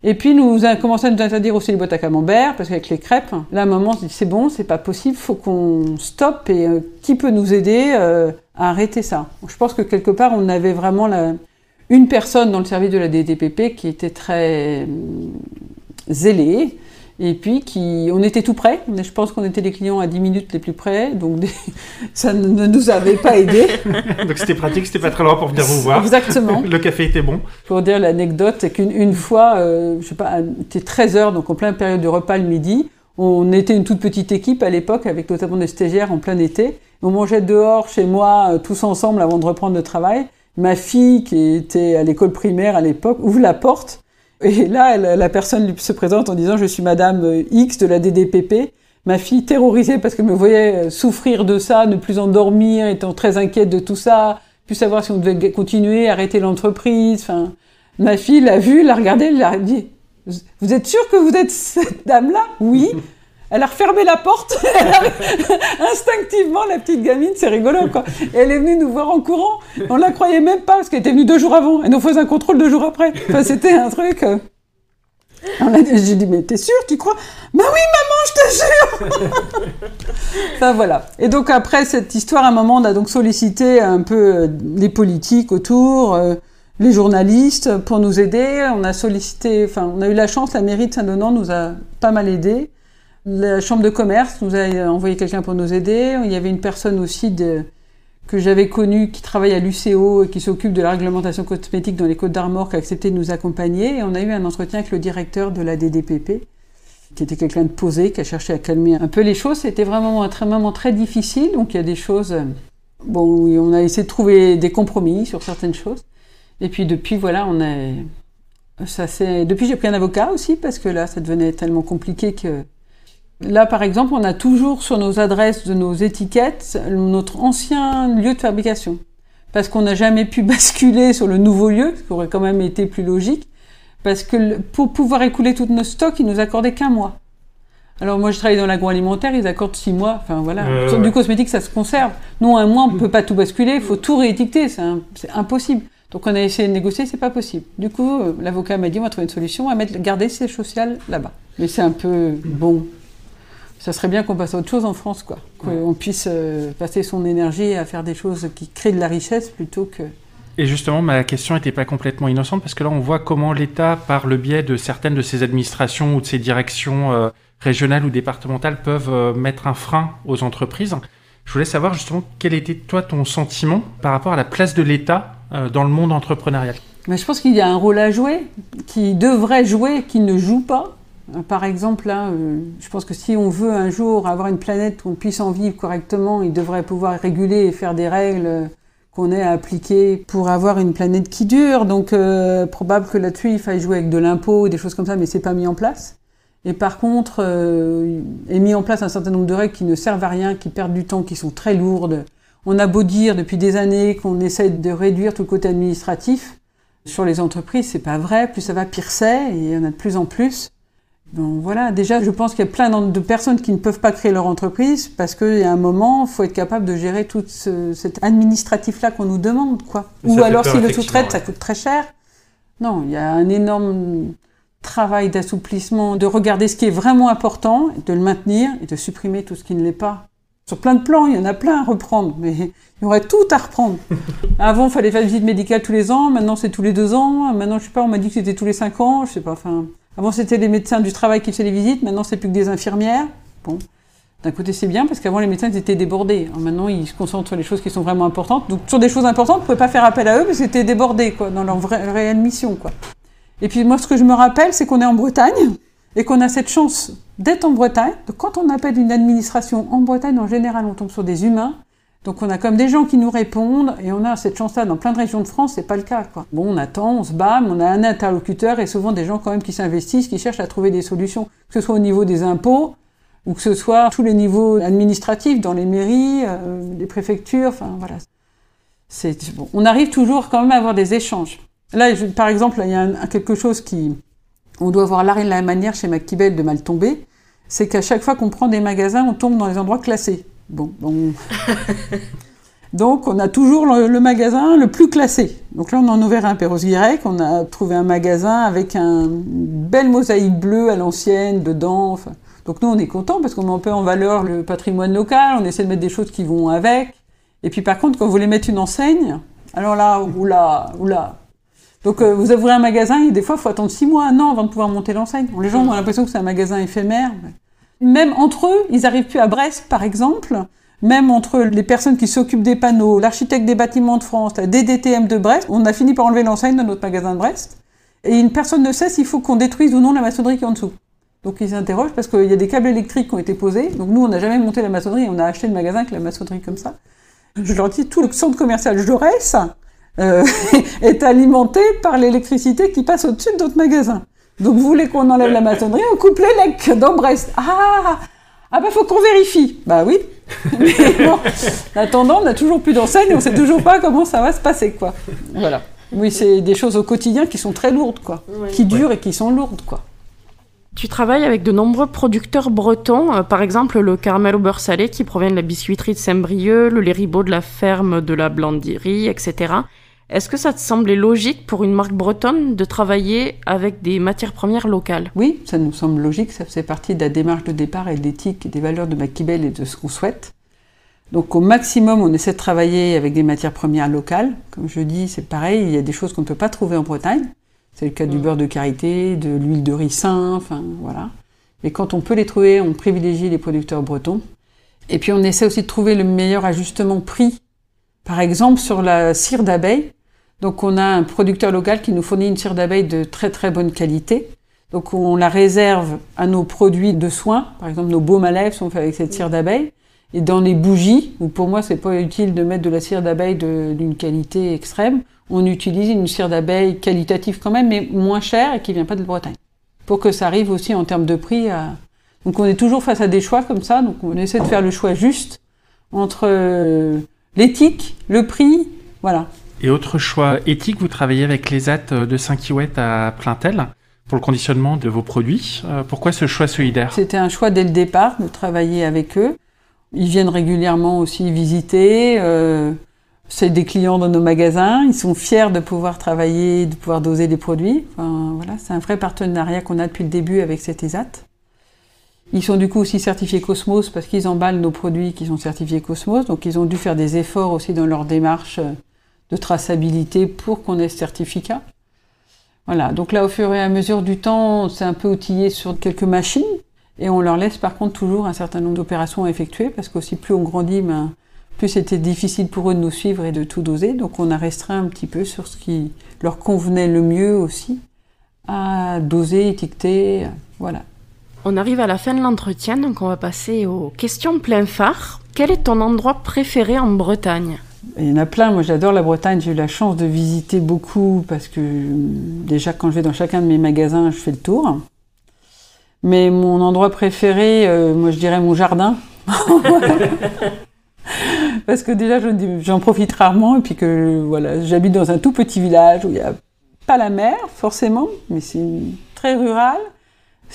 Et puis nous avons commencé à nous interdire aussi les boîtes à camembert, parce qu'avec les crêpes, là on se dit c'est bon, c'est pas possible, faut qu'on stoppe et euh, qui peut nous aider euh, à arrêter ça? Je pense que quelque part on avait vraiment la... une personne dans le service de la DDPP qui était très euh, zélée, et puis, qui, on était tout près. Je pense qu'on était les clients à 10 minutes les plus près. Donc, [laughs] ça ne nous avait pas aidés. [laughs] donc, c'était pratique, c'était pas très loin pour venir vous voir. Exactement. [laughs] Le café était bon. Pour dire l'anecdote, c'est qu'une fois, euh, je sais pas, était 13 heures, donc en pleine période de repas le midi. On était une toute petite équipe à l'époque, avec notamment des stagiaires en plein été. On mangeait dehors, chez moi, euh, tous ensemble avant de reprendre le travail. Ma fille, qui était à l'école primaire à l'époque, ouvre la porte et là, la personne se présente en disant Je suis Madame euh, X de la DDPP. Ma fille, terrorisée parce qu'elle me voyait euh, souffrir de ça, ne plus endormir, étant très inquiète de tout ça, plus savoir si on devait continuer, arrêter l'entreprise. Enfin, ma fille l'a vue, l'a regardée, elle l'a dit Vous êtes sûr que vous êtes cette dame-là? Oui. Elle a refermé la porte. [laughs] Instinctivement, la petite gamine, c'est rigolo, quoi. Elle est venue nous voir en courant. On la croyait même pas, parce qu'elle était venue deux jours avant. Elle nous faisait un contrôle deux jours après. Enfin, c'était un truc. Euh. J'ai dit, mais t'es sûr, tu crois? Bah oui, maman, je te jure [laughs] Enfin voilà. Et donc après cette histoire, à un moment, on a donc sollicité un peu euh, les politiques autour, euh, les journalistes pour nous aider. On a sollicité, enfin, on a eu la chance, la mairie de Saint-Donant nous a pas mal aidés. La chambre de commerce nous a envoyé quelqu'un pour nous aider. Il y avait une personne aussi de, que j'avais connue qui travaille à l'UCO et qui s'occupe de la réglementation cosmétique dans les Côtes d'Armor qui a accepté de nous accompagner. Et on a eu un entretien avec le directeur de la DDPP qui était quelqu'un de posé, qui a cherché à calmer un peu les choses. C'était vraiment un moment très difficile. Donc il y a des choses. Bon, on a essayé de trouver des compromis sur certaines choses. Et puis depuis, voilà, on a. Ça, Depuis, j'ai pris un avocat aussi parce que là, ça devenait tellement compliqué que Là, par exemple, on a toujours sur nos adresses de nos étiquettes notre ancien lieu de fabrication. Parce qu'on n'a jamais pu [laughs] basculer sur le nouveau lieu, ce qui aurait quand même été plus logique. Parce que pour pouvoir écouler tous nos stocks, ils nous accordaient qu'un mois. Alors moi, je travaille dans l'agroalimentaire, ils accordent six mois. Enfin voilà. Sur du cosmétique, ça se conserve. Non, un mois, on ne peut pas tout basculer. Il faut tout réétiqueter. C'est impossible. Donc on a essayé de négocier, c'est pas possible. Du coup, euh, l'avocat m'a dit, on va trouver une solution, on va mettre, garder ces sociales là-bas. Mais c'est un peu bon ça serait bien qu'on passe à autre chose en France, quoi. Qu'on puisse euh, passer son énergie à faire des choses qui créent de la richesse plutôt que. Et justement, ma question n'était pas complètement innocente parce que là, on voit comment l'État, par le biais de certaines de ses administrations ou de ses directions euh, régionales ou départementales, peuvent euh, mettre un frein aux entreprises. Je voulais savoir justement quel était toi ton sentiment par rapport à la place de l'État dans le monde entrepreneurial? Mais je pense qu'il y a un rôle à jouer, qui devrait jouer, qui ne joue pas. Par exemple, euh, je pense que si on veut un jour avoir une planète où on puisse en vivre correctement, il devrait pouvoir réguler et faire des règles qu'on ait à appliquer pour avoir une planète qui dure. Donc, euh, probable que là-dessus, il faille jouer avec de l'impôt, des choses comme ça, mais c'est pas mis en place. Et par contre, euh, est mis en place un certain nombre de règles qui ne servent à rien, qui perdent du temps, qui sont très lourdes. On a beau dire depuis des années qu'on essaie de réduire tout le côté administratif. Sur les entreprises, c'est pas vrai. Plus ça va, pire c'est. Et il y en a de plus en plus. Donc voilà, déjà, je pense qu'il y a plein de personnes qui ne peuvent pas créer leur entreprise parce qu'il y a un moment, il faut être capable de gérer tout cet administratif-là qu'on nous demande, quoi. Ou alors, si le sous-traite, ça coûte très cher. Non, il y a un énorme travail d'assouplissement, de regarder ce qui est vraiment important, de le maintenir et de supprimer tout ce qui ne l'est pas. Sur plein de plans, il y en a plein à reprendre, mais il y aurait tout à reprendre. [laughs] Avant, il fallait faire une visite médicale tous les ans, maintenant c'est tous les deux ans, maintenant je sais pas, on m'a dit que c'était tous les cinq ans, je sais pas, enfin... Avant c'était les médecins du travail qui faisaient les visites, maintenant c'est plus que des infirmières. Bon, d'un côté c'est bien parce qu'avant les médecins étaient débordés. maintenant ils se concentrent sur les choses qui sont vraiment importantes. Donc sur des choses importantes, on ne pouvait pas faire appel à eux parce qu'ils étaient débordés quoi, dans leur vraie, réelle mission. Quoi. Et puis moi, ce que je me rappelle, c'est qu'on est en Bretagne et qu'on a cette chance d'être en Bretagne. Donc quand on appelle une administration en Bretagne, en général, on tombe sur des humains. Donc on a comme des gens qui nous répondent et on a cette chance-là dans plein de régions de France, c'est pas le cas. Quoi. Bon, on attend, on se bat, on a un interlocuteur et souvent des gens quand même qui s'investissent, qui cherchent à trouver des solutions, que ce soit au niveau des impôts ou que ce soit tous les niveaux administratifs dans les mairies, euh, les préfectures, enfin voilà. C'est, bon. On arrive toujours quand même à avoir des échanges. Là, par exemple, il y a quelque chose qui... On doit voir l'arrêt de la manière chez McKibel de mal tomber, c'est qu'à chaque fois qu'on prend des magasins, on tombe dans les endroits classés. Bon. [laughs] Donc, on a toujours le, magasin le plus classé. Donc là, on en a ouvert un Perros Guirec, on a trouvé un magasin avec un, une belle mosaïque bleue à l'ancienne dedans. donc nous, on est content parce qu'on met un peu en valeur le patrimoine local, on essaie de mettre des choses qui vont avec. Et puis par contre, quand vous voulez mettre une enseigne, alors là, oula, oula, donc euh, vous ouvrez un magasin et des fois il faut attendre six mois, un an avant de pouvoir monter l'enseigne. Les gens ont l'impression que c'est un magasin éphémère. Même entre eux, ils n'arrivent plus à Brest par exemple. Même entre les personnes qui s'occupent des panneaux, l'architecte des bâtiments de France, la DDTM de Brest, on a fini par enlever l'enseigne de notre magasin de Brest. Et une personne ne sait s'il faut qu'on détruise ou non la maçonnerie qui est en dessous. Donc ils s'interrogent parce qu'il y a des câbles électriques qui ont été posés. Donc nous, on n'a jamais monté la maçonnerie, on a acheté le magasin avec la maçonnerie comme ça. Je leur dis, tout le centre commercial Jaurès, euh, [laughs] est alimenté par l'électricité qui passe au-dessus de notre magasin. Donc vous voulez qu'on enlève la maçonnerie, on coupe les lecs dans Brest. Ah Ah bah faut qu'on vérifie. Bah oui. [laughs] Mais bon, en attendant, on n'a toujours plus d'enseigne, on sait toujours pas comment ça va se passer, quoi. Voilà. Oui, c'est des choses au quotidien qui sont très lourdes, quoi. Qui durent et qui sont lourdes, quoi. Tu travailles avec de nombreux producteurs bretons, euh, par exemple le caramel au beurre salé qui provient de la biscuiterie de Saint-Brieuc, le lait de la ferme de la Blandierie, etc. Est-ce que ça te semblait logique pour une marque bretonne de travailler avec des matières premières locales? Oui, ça nous semble logique. Ça faisait partie de la démarche de départ et de l'éthique et des valeurs de Maquibel et de ce qu'on souhaite. Donc au maximum, on essaie de travailler avec des matières premières locales. Comme je dis, c'est pareil, il y a des choses qu'on ne peut pas trouver en Bretagne. C'est le cas du mm. beurre de karité, de l'huile de ricin, enfin voilà. Mais quand on peut les trouver, on privilégie les producteurs bretons. Et puis on essaie aussi de trouver le meilleur ajustement prix. Par exemple, sur la cire d'abeille, donc on a un producteur local qui nous fournit une cire d'abeille de très très bonne qualité. Donc on la réserve à nos produits de soins, par exemple nos baumes à lèvres sont faits avec cette cire d'abeille. Et dans les bougies, où pour moi c'est pas utile de mettre de la cire d'abeille d'une qualité extrême, on utilise une cire d'abeille qualitative quand même, mais moins chère et qui vient pas de Bretagne. Pour que ça arrive aussi en termes de prix. Donc on est toujours face à des choix comme ça, donc on essaie de faire le choix juste entre euh, l'éthique, le prix, voilà. Et autre choix éthique, vous travaillez avec les AT de Saint-Kiouette à Plaintel pour le conditionnement de vos produits. Euh, pourquoi ce choix solidaire? C'était un choix dès le départ de travailler avec eux. Ils viennent régulièrement aussi visiter. Euh, c'est des clients dans nos magasins. Ils sont fiers de pouvoir travailler, de pouvoir doser des produits. Voilà, c'est un vrai partenariat qu'on a depuis le début avec cet ESAT. Ils sont du coup aussi certifiés Cosmos parce qu'ils emballent nos produits qui sont certifiés Cosmos. Donc ils ont dû faire des efforts aussi dans leur démarche euh, de traçabilité pour qu'on ait ce certificat. Voilà, donc là au fur et à mesure du temps, c'est un peu outillé sur quelques machines et on leur laisse par contre toujours un certain nombre d'opérations à effectuer parce qu'aussi plus on grandit, ben, Plus c'était difficile pour eux de nous suivre et de tout doser, donc on a restreint un petit peu sur ce qui leur convenait le mieux aussi, à doser, étiqueter, voilà. On arrive à la fin de l'entretien, donc on va passer aux questions plein phare. Quel est ton endroit préféré en Bretagne? Il y en a plein, moi j'adore la Bretagne, j'ai eu la chance de visiter beaucoup parce que déjà quand je vais dans chacun de mes magasins, je fais le tour. Mais mon endroit préféré, euh, moi je dirais mon jardin. [laughs] parce que déjà j'en profite rarement et puis que voilà, j'habite dans un tout petit village où il n'y a pas la mer forcément, mais c'est très rural.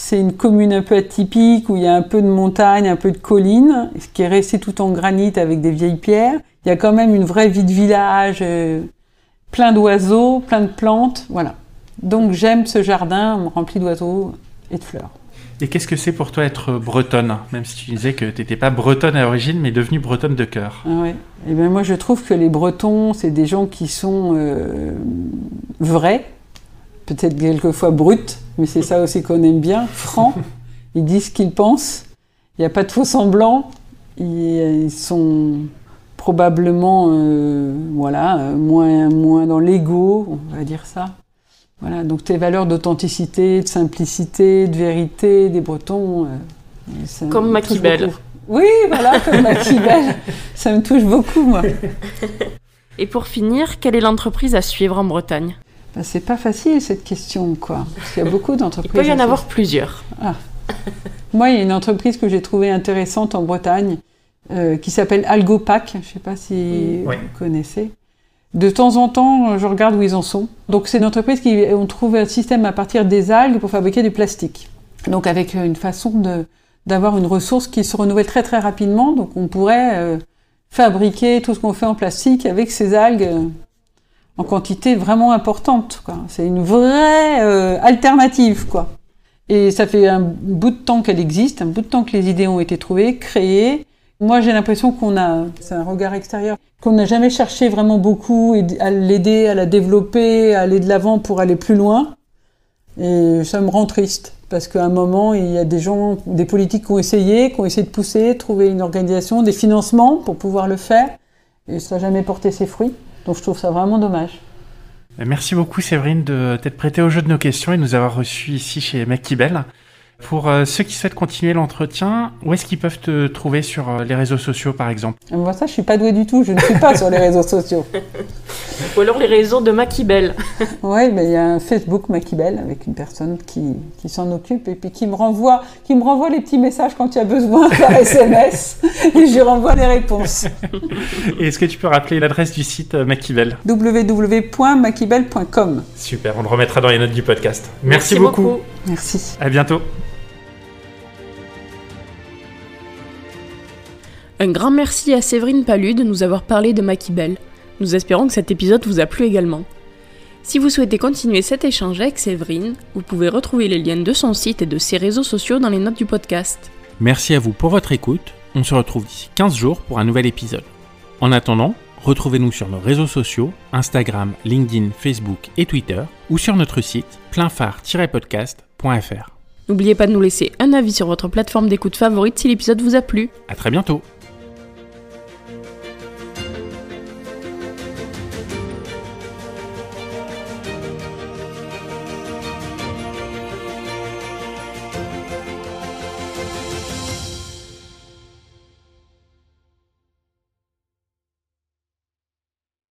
C'est une commune un peu atypique où il y a un peu de montagne, un peu de collines, ce qui est resté tout en granit avec des vieilles pierres. Il y a quand même une vraie vie de village, euh, plein d'oiseaux, plein de plantes, voilà. Donc j'aime ce jardin rempli d'oiseaux et de fleurs. Et qu'est-ce que c'est pour toi être bretonne Même si tu disais que tu n'étais pas bretonne à l'origine, mais devenue bretonne de cœur? Ah ouais. Et eh bien moi je trouve que les Bretons, c'est des gens qui sont euh, vrais, peut-être quelquefois bruts, mais c'est ça aussi qu'on aime bien, francs. [laughs] Ils disent ce qu'ils pensent. Il n'y a pas de faux semblants. Ils, sont probablement euh, voilà, moins, moins dans l'ego, on va dire ça. Voilà, donc tes valeurs d'authenticité, de simplicité, de vérité des Bretons. Euh, comme Maquibel. Oui, voilà, comme Maquibel. ça me touche beaucoup, moi. [laughs] Et pour finir, quelle est l'entreprise à suivre en Bretagne? Ben, C'est pas facile cette question, quoi. Parce qu'il y a beaucoup d'entreprises. Il peut y en avoir plusieurs. Ah. Moi, il y a une entreprise que j'ai trouvée intéressante en Bretagne euh, qui s'appelle Algopac. Je ne sais pas si vous connaissez. De temps en temps, je regarde où ils en sont. Donc, c'est une entreprise qui ont trouvé un système à partir des algues pour fabriquer du plastique. Donc, avec une façon de, d'avoir une ressource qui se renouvelle très très rapidement. Donc, on pourrait euh, fabriquer tout ce qu'on fait en plastique avec ces algues en quantité vraiment importante. C'est une vraie euh, alternative, quoi. Et ça fait un bout de temps qu'elle existe, un bout de temps que les idées ont été trouvées, créées. Moi, j'ai l'impression qu'on a, c'est un regard extérieur, qu'on n'a jamais cherché vraiment beaucoup à l'aider, à la développer, à aller de l'avant pour aller plus loin. Et ça me rend triste. Parce qu'à un moment, il y a des gens, des politiques qui ont essayé, qui ont essayé de pousser, trouver une organisation, des financements pour pouvoir le faire. Et ça n'a jamais porté ses fruits. Donc je trouve ça vraiment dommage. Merci beaucoup Séverine de t'être prêtée au jeu de nos questions et de nous avoir reçus ici chez Bell. Pour euh, ceux qui souhaitent continuer l'entretien, où est-ce qu'ils peuvent te trouver sur euh, les réseaux sociaux, par exemple? Moi, ça, je suis pas douée du tout. Je ne suis pas [laughs] sur les réseaux sociaux. [laughs] Ou alors les réseaux de Maquibel. [laughs] oui, mais il y a un Facebook Maquibel avec une personne qui, qui s'en occupe et puis qui me renvoie, qui me renvoie les petits messages quand il y a besoin par SMS et je renvoie les réponses. et est-ce que tu peux rappeler l'adresse du site euh, Maquibel www.maquibel.com. Super, on le remettra dans les notes du podcast. Merci, beaucoup. beaucoup. Merci. À bientôt. Un grand merci à Séverine Palu de nous avoir parlé de Maquibel. Nous espérons que cet épisode vous a plu également. Si vous souhaitez continuer cet échange avec Séverine, vous pouvez retrouver les liens de son site et de ses réseaux sociaux dans les notes du podcast. Merci à vous pour votre écoute. On se retrouve d'ici 15 jours pour un nouvel épisode. En attendant, retrouvez-nous sur nos réseaux sociaux, Instagram, LinkedIn, Facebook et Twitter, ou sur notre site pleinphare-podcast.fr. N'oubliez pas de nous laisser un avis sur votre plateforme d'écoute favorite si l'épisode vous a plu. À très bientôt